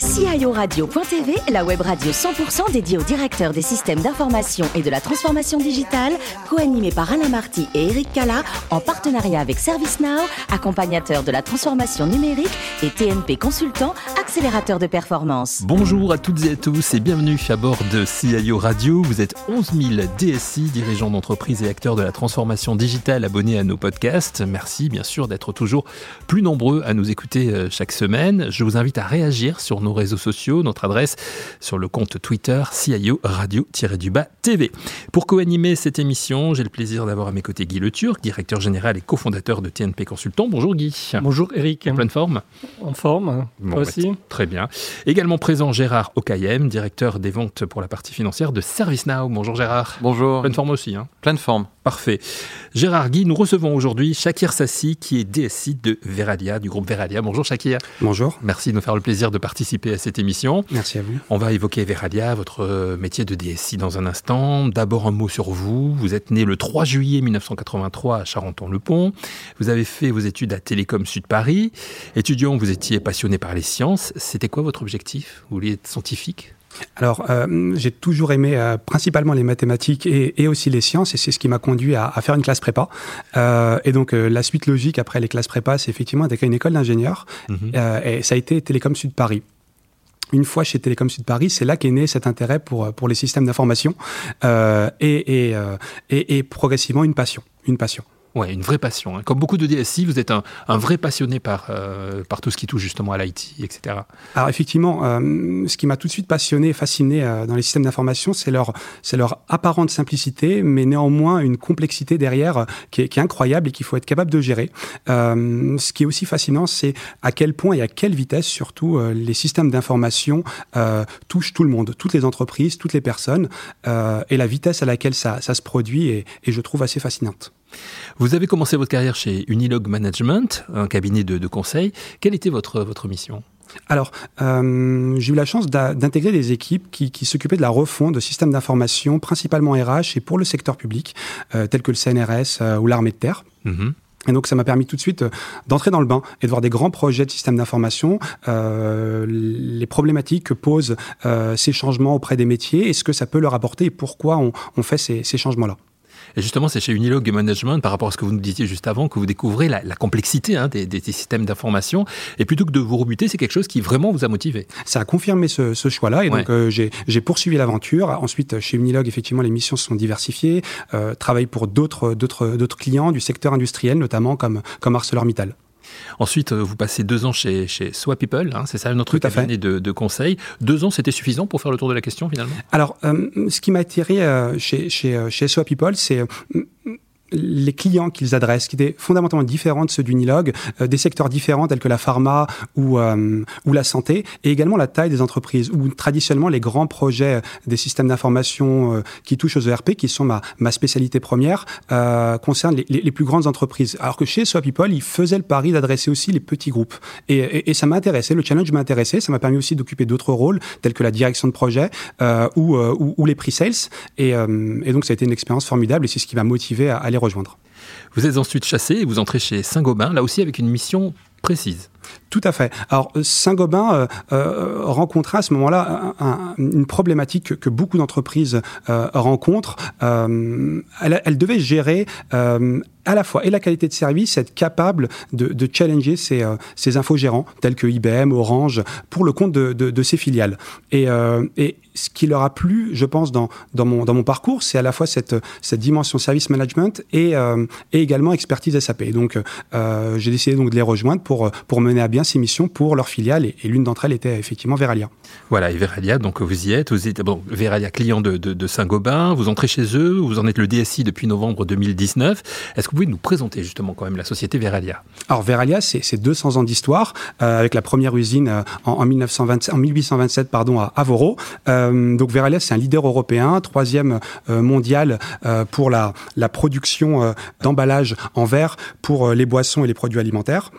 guys. CIORadio.tv, la web radio 100% dédiée aux directeurs des systèmes d'information et de la transformation digitale, co-animée par Alain Marty et Eric Cala, en partenariat avec ServiceNow, accompagnateur de la transformation numérique et TNP Consultant, accélérateur de performance. Bonjour à toutes et à tous et bienvenue à bord de CIO Radio. Vous êtes 11 000 DSI, dirigeants d'entreprises et acteurs de la transformation digitale abonnés à nos podcasts. Merci bien sûr d'être toujours plus nombreux à nous écouter euh, chaque semaine. Je vous invite à réagir sur nos réseaux sociaux, notre adresse sur le compte Twitter CIO Radio-du-Bas TV. Pour co-animer cette émission, j'ai le plaisir d'avoir à mes côtés Guy Le Turc, directeur général et cofondateur de TNP Consultant. Bonjour Guy. Bonjour Eric. En pleine forme? En forme, bon, bah, aussi? très bien. Également présent Gérard Okayem, directeur des ventes pour la partie financière de ServiceNow. Bonjour Gérard. Bonjour. Pleine forme aussi. Hein. Pleine forme. Parfait. Gérard Guy, nous recevons aujourd'hui Shakir Sassi, qui est DSI de Veralia, du groupe Veralia. Bonjour Shakir. Bonjour. Merci de nous faire le plaisir de participer à cette émission. Merci à vous. On va évoquer Veralia, votre euh, métier de DSI dans un instant. D'abord un mot sur vous. Vous êtes né le 3 juillet 1983 à Charenton-le-Pont. Vous avez fait vos études à Télécom Sud Paris. Étudiant, vous étiez passionné par les sciences. C'était quoi votre objectif? Vous vouliez être scientifique? Alors, euh, j'ai toujours aimé euh, principalement les mathématiques et, aussi les sciences, et c'est ce qui m'a conduit à, faire une classe prépa. Euh, et donc, la suite logique après les classes prépa, c'est effectivement d'être une école d'ingénieur, mhm. et ça a été Télécom Sud Paris une fois chez Télécom Sud Paris, c'est là qu'est né cet intérêt pour, pour les systèmes d'information euh, et, et, euh, et, et, progressivement une passion. Une passion. Ouais, une vraie passion. Hein. Comme beaucoup de DSI, vous êtes un, vrai passionné par, euh, par tout ce qui touche justement à l'IT, etc. Alors effectivement, euh, ce qui m'a tout de suite passionné et fasciné euh, dans les systèmes d'information, c'est leur, leur apparente simplicité, mais néanmoins une complexité derrière qui est, incroyable et qu'il faut être capable de gérer. ce qui est aussi fascinant, c'est à quel point et à quelle vitesse surtout les systèmes d'information touchent tout le monde, toutes les entreprises, toutes les personnes, et la vitesse à laquelle ça, ça se produit est, est je trouve, assez fascinante. Vous avez commencé votre carrière chez Unilog Management, un cabinet de, conseil. Quelle était votre, votre mission? Alors, euh, j'ai eu la chance d'intégrer des équipes qui, s'occupaient de la refonte de systèmes d'information, principalement RH et pour le secteur public, euh, tels que le CNRS euh, ou l'armée de terre. Mhm. Et donc, ça m'a permis tout de suite d'entrer dans le bain et de voir des grands projets de systèmes d'information, les problématiques que posent ces changements auprès des métiers et ce que ça peut leur apporter et pourquoi on, fait ces changements-là. Et justement, c'est chez Unilog Management, par rapport à ce que vous nous disiez juste avant, que vous découvrez la, complexité hein, des, systèmes d'information. Et plutôt que de vous rebuter, c'est quelque chose qui vraiment vous a motivé. Ça a confirmé ce, choix-là. Et donc, euh, j'ai poursuivi l'aventure. Ensuite, chez Unilog, effectivement, les missions se sont diversifiées. Euh, travaille pour d'autres clients du secteur industriel, notamment comme, comme ArcelorMittal. Ensuite, euh, vous passez deux ans chez, chez Swapeople, hein, c'est ça notre cabinet de, de, conseil. Deux ans, c'était suffisant pour faire le tour de la question finalement? Alors, euh, ce qui m'a attiré euh, chez, chez, chez Swapeople, c'est les clients qu'ils adressent, qui étaient fondamentalement différents de ceux d'Unilog, euh, des secteurs différents tels que la pharma ou, euh, ou la santé, et également la taille des entreprises, où traditionnellement les grands projets euh, des systèmes d'information qui touchent aux ERP, qui sont ma, ma spécialité première, concernent les, les, plus grandes entreprises. Alors que chez People, ils faisaient le pari d'adresser aussi les petits groupes. Et, et, ça m'a intéressé, le challenge m'a intéressé, ça m'a permis aussi d'occuper d'autres rôles, tels que la direction de projet ou, ou, ou, les pre-sales. Et, et, donc ça a été une expérience formidable, et c'est ce qui m'a motivé à aller rejoindre. Vous êtes ensuite chassé et vous entrez chez Saint-Gobain, là aussi avec une mission précise. Tout à fait. Alors Saint-Gobain euh, euh rencontrait à ce moment-là une problématique que, beaucoup d'entreprises euh, rencontrent. Euh, elle, elle, devait gérer à la fois et la qualité de service, être capable de, challenger ces, ces infogérants tels que IBM, Orange, pour le compte de, de, ses filiales. Et, et, ce qui leur a plu, je pense, dans, dans, mon, dans mon parcours, c'est à la fois cette, cette dimension service management et, et également expertise SAP. Donc, j'ai décidé donc de les rejoindre pour, pour mener à bien ces missions pour leurs filiales et, l'une d'entre elles était effectivement Veralia. Voilà, et Veralia, donc vous y êtes, vous êtes bon, Veralia client de, de, Saint-Gobain, vous entrez chez eux, vous en êtes le DSI depuis novembre 2019. Est-ce que vous pouvez nous présenter justement quand même la société Veralia Alors Veralia, c'est 200 ans d'histoire, euh, avec la première usine euh, en, 1927, en 1827 pardon, à Avoro. Euh, donc Veralia, c'est un leader européen, troisième mondial pour la, la production d'emballage en verre pour les boissons et les produits alimentaires.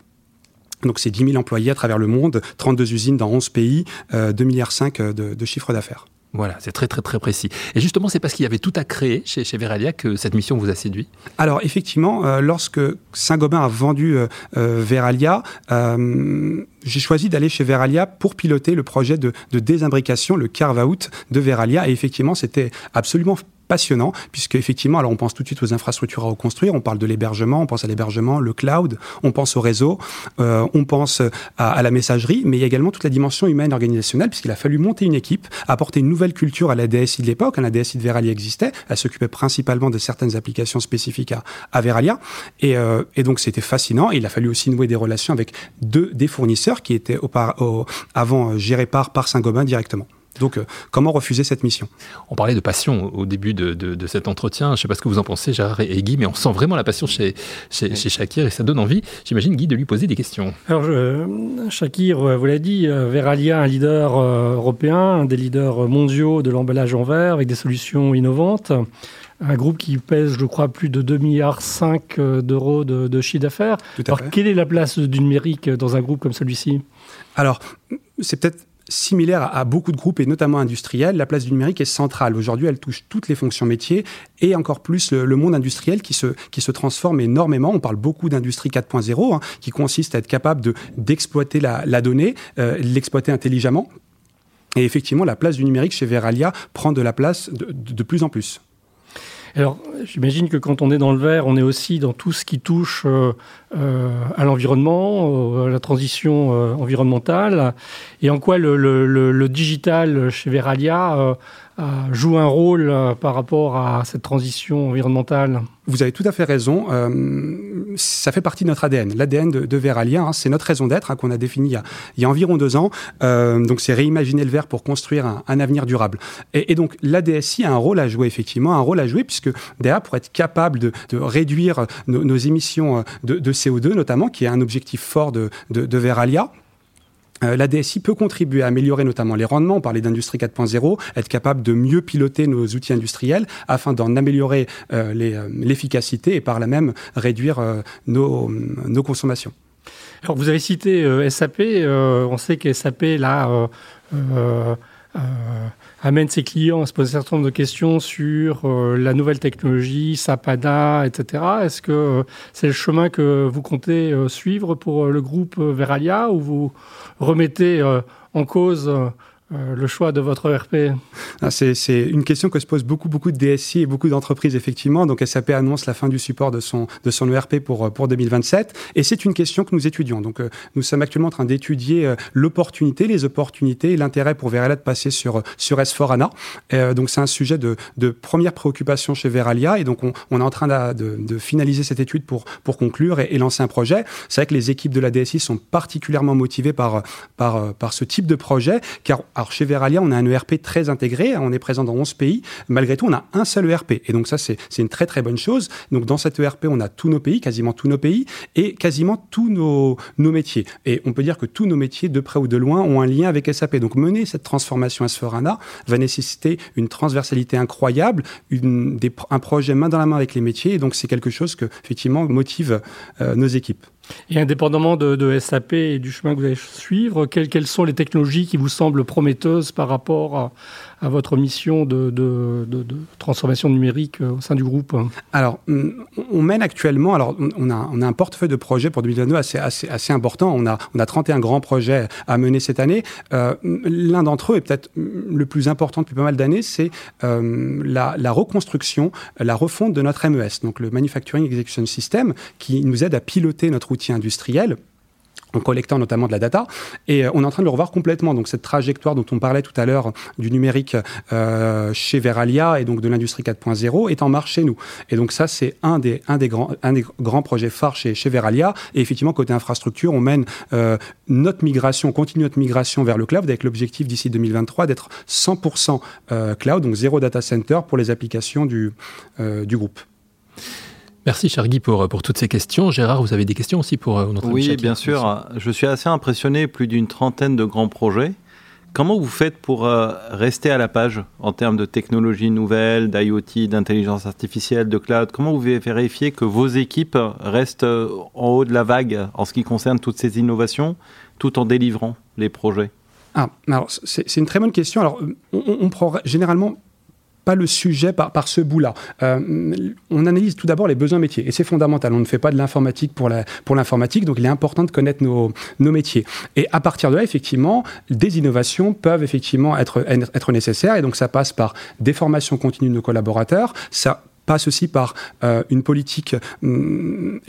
Donc c'est 10 000 employés à travers le monde, 32 usines dans 11 pays, 2,5 milliards de, de chiffre d'affaires. Voilà, c'est très très très précis. Et justement, c'est parce qu'il y avait tout à créer chez, Veralia que cette mission vous a séduit? Alors effectivement, euh, lorsque Saint-Gobain a vendu euh, euh, Veralia, j'ai choisi d'aller chez Veralia pour piloter le projet de, de désimbrication, le carve-out de Veralia. Et effectivement, c'était absolument passionnant, puisque effectivement, alors on pense tout de suite aux infrastructures à reconstruire, on parle de l'hébergement, on pense à l'hébergement, le cloud, on pense au réseau, euh, on pense à, la messagerie, mais il y a également toute la dimension humaine organisationnelle, puisqu'il a fallu monter une équipe, apporter une nouvelle culture à la DSI de l'époque. La DSI de Veralia existait, elle s'occupait principalement de certaines applications spécifiques à, à Veralia, et, euh, et donc c'était fascinant. Il a fallu aussi nouer des relations avec deux des fournisseurs qui étaient avant gérés par, par Saint-Gobain directement. Donc, euh, comment refuser cette mission? On parlait de passion au début de, cet entretien. Je ne sais pas ce que vous en pensez, Gérard et Guy, mais on sent vraiment la passion chez, chez, Shakir et ça donne envie, j'imagine, Guy, de lui poser des questions. Alors, Shakir, euh, vous l'avez dit, euh, Veralia, un leader européen, un des leaders mondiaux de l'emballage en verre avec des solutions innovantes. Un groupe qui pèse, je crois, plus de 2,5 milliards d'euros de, de chiffre d'affaires. Alors, quelle est la place du numérique dans un groupe comme celui-ci? Alors, c'est peut-être similaire à, beaucoup de groupes et notamment industriels, la place du numérique est centrale. Aujourd'hui, elle touche toutes les fonctions métiers et encore plus le, monde industriel qui se, transforme énormément. On parle beaucoup d'industrie 4.0 hein, qui consiste à être capable de, d'exploiter la, donnée, euh, l'exploiter intelligemment. Et effectivement, la place du numérique chez Veralia prend de la place de plus en plus. Alors, j'imagine que quand on est dans le vert, on est aussi dans tout ce qui touche euh, euh, à l'environnement, à la transition euh, environnementale, et en quoi le, digital chez Veralia joue un rôle euh, par rapport à cette transition environnementale? Vous avez tout à fait raison. Euh, ça fait partie de notre ADN. L'ADN de, de Veralia, hein, c'est notre raison d'être hein, qu'on a définie il y a, environ deux ans. Euh, donc, c'est réimaginer le verre pour construire un, avenir durable. Et, donc, l'ADSI a un rôle à jouer, effectivement, un rôle à jouer, puisque derrière, pour être capable de, réduire nos, émissions de, CO2, notamment, qui est un objectif fort de Veralia, euh, la DSI peut contribuer à améliorer notamment les rendements, on parlait d'industrie 4.0, être capable de mieux piloter nos outils industriels afin d'en améliorer euh, euh, l'efficacité et par là même réduire nos, consommations. Alors vous avez cité SAP, on sait que SAP là amène ses clients à se poser un certain nombre de questions sur la nouvelle technologie, SAPADA, etc. Est-ce que c'est le chemin que vous comptez suivre pour le groupe Veralia ou vous remettez euh, en cause euh, euh, le choix de votre ERP ah, c'est, une question que se posent beaucoup, beaucoup de DSI et beaucoup d'entreprises, effectivement. Donc SAP annonce la fin du support de son, de son ERP pour, pour 2027. Et c'est une question que nous étudions. Donc nous sommes actuellement en train d'étudier l'opportunité, les opportunités l'intérêt pour Veralia de passer sur, sur S4ANA. donc c'est un sujet de, de, première préoccupation chez Veralia. Et donc on, on est en train de, de, finaliser cette étude pour, pour conclure et, et lancer un projet. C'est vrai que les équipes de la DSI sont particulièrement motivées par, par, par ce type de projet, car alors chez Veralia, on a un ERP très intégré, on est présent dans 11 pays. Malgré tout, on a un seul ERP. Et donc ça, c'est une très très bonne chose. Donc dans cet ERP, on a tous nos pays, quasiment tous nos pays, et quasiment tous nos, métiers. Et on peut dire que tous nos métiers, de près ou de loin, ont un lien avec SAP. Donc mener cette transformation s va nécessiter une transversalité incroyable, un projet main dans la main avec les métiers. Et donc c'est quelque chose que, effectivement, motive euh, nos équipes. Et indépendamment de, SAP et du chemin que vous allez suivre, quelles, sont les technologies qui vous semblent prometteuses par rapport à, votre mission de, transformation numérique euh, au sein du groupe Alors, on mène actuellement, alors on a, on a un portefeuille de projets pour 2022 assez, assez, assez important. On a, on a 31 grands projets à mener cette année. Euh, L'un d'entre eux, et peut-être le plus important depuis pas mal d'années, c'est euh, la, la, reconstruction, la refonte de notre MES, donc le Manufacturing Execution System, qui nous aide à piloter notre outil industriel en collectant notamment de la data. Et euh, on est en train de le revoir complètement. Donc cette trajectoire dont on parlait tout à l'heure du numérique euh, chez Veralia et donc de l'industrie 4.0 est en marche chez nous. Et donc ça, c'est un des, un, des grands, un des grands projets phares chez, chez Veralia. Et effectivement, côté infrastructure, on mène euh, notre migration, on continue notre migration vers le cloud avec l'objectif d'ici 2023 d'être 100% euh, cloud, donc zéro data center pour les applications du, du groupe. Merci, cher Guy, pour, pour toutes ces questions. Gérard, vous avez des questions aussi pour euh, notre Oui, bien sûr. Je suis assez impressionné, plus d'une trentaine de grands projets. Comment vous faites pour euh, rester à la page en termes de technologies nouvelles, d'IoT, d'intelligence artificielle, de cloud? Comment vous vérifiez que vos équipes restent euh, en haut de la vague en ce qui concerne toutes ces innovations, tout en délivrant les projets? Ah, alors c'est une très bonne question. Alors, on, on prend généralement pas le sujet par, ce bout-là. Euh, on analyse tout d'abord les besoins métiers et c'est fondamental. On ne fait pas de l'informatique pour l'informatique, donc il est important de connaître nos, nos, métiers. Et à partir de là, effectivement, des innovations peuvent effectivement être, être nécessaires et donc ça passe par des formations continues de nos collaborateurs, ça passe aussi par euh, une politique RH mm,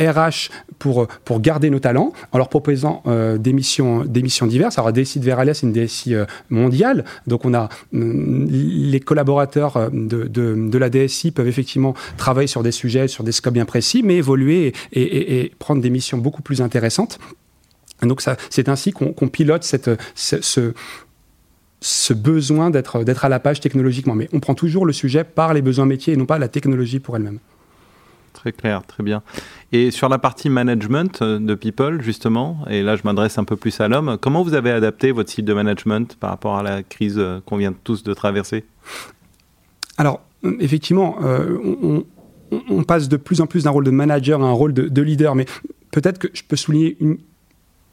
pour, pour garder nos talents, en leur proposant euh, des, missions, des missions diverses. Alors, DSI de Veralia, c'est une DSI euh, mondiale, donc on a mm, les collaborateurs de, de, la DSI peuvent effectivement travailler sur des sujets, sur des scopes bien précis, mais évoluer et, prendre des missions beaucoup plus intéressantes. Donc c'est ainsi qu'on pilote cette, ce, ce besoin d'être, d'être à la page technologiquement. Mais on prend toujours le sujet par les besoins métiers et non pas la technologie pour elle-même. Très clair, très bien. Et sur la partie management euh, de People, justement, et là je m'adresse un peu plus à l'homme, comment vous avez adapté votre style de management par rapport à la crise euh, qu'on vient tous de traverser? Alors, euh, effectivement, on, on, passe de plus en plus d'un rôle de manager à un rôle de, de leader, mais peut-être que je peux souligner une,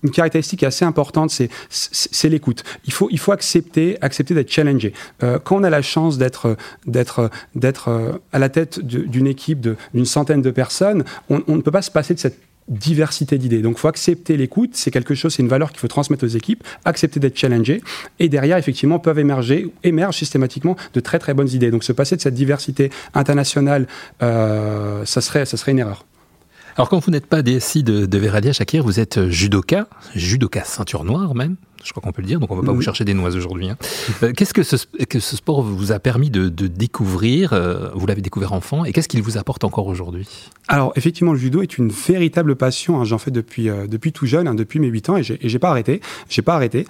une caractéristique assez importante, c'est l'écoute. Il faut, accepter, d'être challengé. Euh, quand on a la chance d'être euh, à la tête d'une équipe d'une centaine de personnes, on, ne peut pas se passer de cette diversité d'idées. Donc, il faut accepter l'écoute. C'est quelque chose, c'est une valeur qu'il faut transmettre aux équipes. Accepter d'être challengé. Et derrière, effectivement, peuvent émerger, systématiquement de très très bonnes idées. Donc, se passer de cette diversité internationale, euh, ça serait une erreur. Alors quand vous n'êtes pas DSI de, de Veralia Shakir, vous êtes judoka, judoka ceinture noire même je crois qu'on peut le dire, donc on ne va pas vous chercher des noises aujourd'hui. Hein. Euh, qu'est-ce que ce, que ce sport vous a permis de, découvrir euh, Vous l'avez découvert enfant, et qu'est-ce qu'il vous apporte encore aujourd'hui? Alors, effectivement, le judo est une véritable passion. Hein. J'en fais depuis, euh, depuis tout jeune, hein, depuis mes 8 ans, et j'ai pas arrêté. J'ai pas arrêté.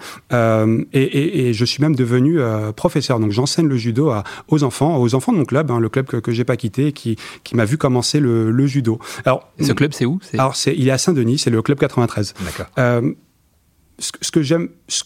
Et, je suis même devenu professeur. Donc, j'enseigne le judo à, aux enfants, aux enfants de mon club, le club que, que j'ai pas quitté, qui, qui m'a vu commencer le, judo. Alors, ce club, c'est où? Alors, il est à Saint-Denis, c'est le club 93. D'accord ce que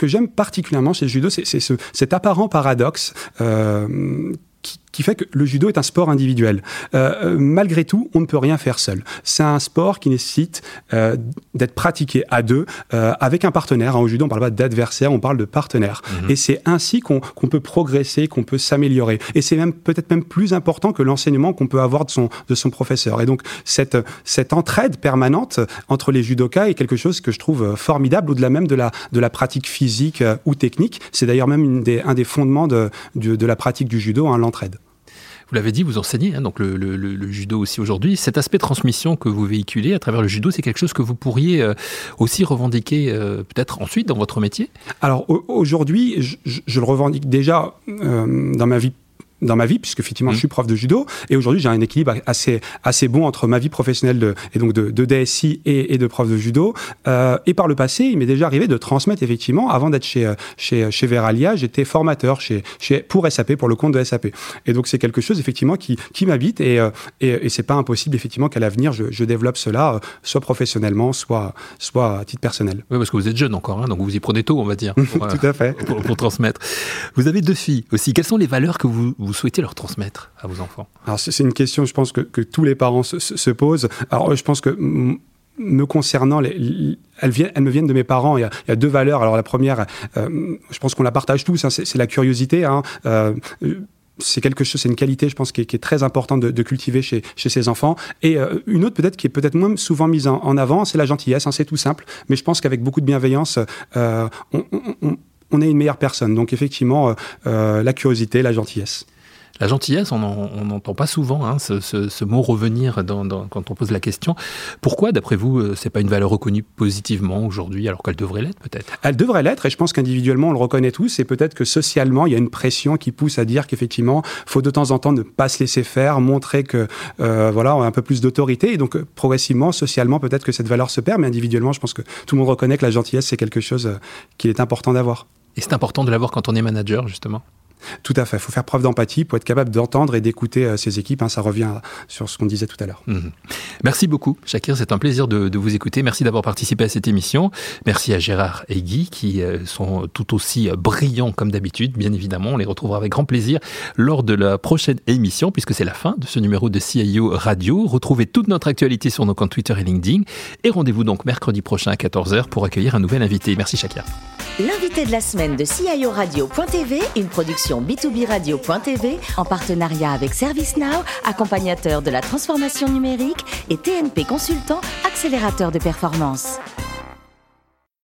j'aime, particulièrement chez le judo, c'est ce, cet apparent paradoxe euh, qui fait que le judo est un sport individuel. Euh, euh, malgré tout, on ne peut rien faire seul. C'est un sport qui nécessite euh, d'être pratiqué à deux, euh, avec un partenaire. Au judo, on ne parle pas d'adversaire, on parle de partenaire. Mhm. Et c'est ainsi qu'on peut progresser, qu'on peut s'améliorer. Et c'est même peut-être même plus important que l'enseignement qu'on peut avoir de son, de son professeur. Et donc, cette, cette entraide permanente entre les judokas est quelque chose que je trouve formidable, au-delà même de la, de la pratique physique euh, ou technique. C'est d'ailleurs même une des, un des fondements de, de, de la pratique du judo, hein, l'entraide. Vous l'avez dit, vous enseignez, hein, donc le, judo aussi aujourd'hui. Cet aspect transmission que vous véhiculez à travers le judo, c'est quelque chose que vous pourriez euh, aussi revendiquer euh, peut-être ensuite dans votre métier? Alors aujourd'hui, je, le revendique déjà euh, dans ma vie dans ma vie, puisque effectivement je mmh. suis prof de judo, et aujourd'hui j'ai un équilibre assez, assez bon entre ma vie professionnelle de, et donc de, de DSI et, et, de prof de judo. Euh, et par le passé, il m'est déjà arrivé de transmettre effectivement, avant d'être chez, chez, chez Veralia, j'étais formateur chez, chez, pour SAP, pour le compte de SAP. Et donc c'est quelque chose effectivement qui, qui m'habite, et, euh, et, et c'est pas impossible effectivement qu'à l'avenir je, je, développe cela, euh, soit professionnellement, soit, soit à titre personnel. Oui, parce que vous êtes jeune encore, hein, donc vous y prenez tôt, on va dire, pour, Tout à fait. Pour, pour, transmettre. Vous avez deux filles aussi. Quelles sont les valeurs que vous, vous souhaitez leur transmettre à vos enfants Alors c'est une question, je pense que, tous les parents se, se, posent. Alors je pense que me concernant, elles, viennent, elles, me viennent de mes parents. Il y a, deux valeurs. Alors la première, euh, je pense qu'on la partage tous, hein, c'est la curiosité. Hein. Euh, c'est quelque chose, c'est une qualité, je pense, qui est, très importante de, cultiver chez, chez ses enfants. Et euh, une autre, peut-être, qui est peut-être moins souvent mise en, avant, c'est la gentillesse. Hein, c'est tout simple, mais je pense qu'avec beaucoup de bienveillance, on, est une meilleure personne. Donc, effectivement, la curiosité, la gentillesse. La gentillesse, on n'entend pas souvent hein, ce, ce, ce, mot revenir dans, dans, quand on pose la question. Pourquoi, d'après vous, euh, c'est pas une valeur reconnue positivement aujourd'hui, alors qu'elle devrait l'être peut-être? Elle devrait l'être, et je pense qu'individuellement on le reconnaît tous. Et peut-être que socialement, il y a une pression qui pousse à dire qu'effectivement, faut de temps en temps ne pas se laisser faire, montrer que euh, voilà, on a un peu plus d'autorité. Et donc progressivement, socialement, peut-être que cette valeur se perd, mais individuellement, je pense que tout le monde reconnaît que la gentillesse c'est quelque chose euh, qu'il est important d'avoir. Et c'est important de l'avoir quand on est manager, justement? Tout à fait. Il faut faire preuve d'empathie pour être capable d'entendre et d'écouter euh, ses équipes. Hein. ça revient sur ce qu'on disait tout à l'heure. Mmh. Merci beaucoup, Shakir. C'est un plaisir de, de, vous écouter. Merci d'avoir participé à cette émission. Merci à Gérard et Guy qui euh, sont tout aussi brillants comme d'habitude. Bien évidemment, on les retrouvera avec grand plaisir lors de la prochaine émission puisque c'est la fin de ce numéro de CIO Radio. Retrouvez toute notre actualité sur nos comptes Twitter et LinkedIn. Et rendez-vous donc mercredi prochain à 14h pour accueillir un nouvel invité. Merci, Shakir. L'invité de la semaine de CIO Radio.tv, une production B2B Radio.tv en partenariat avec ServiceNow, accompagnateur de la transformation numérique et TNP Consultant, accélérateur de performance.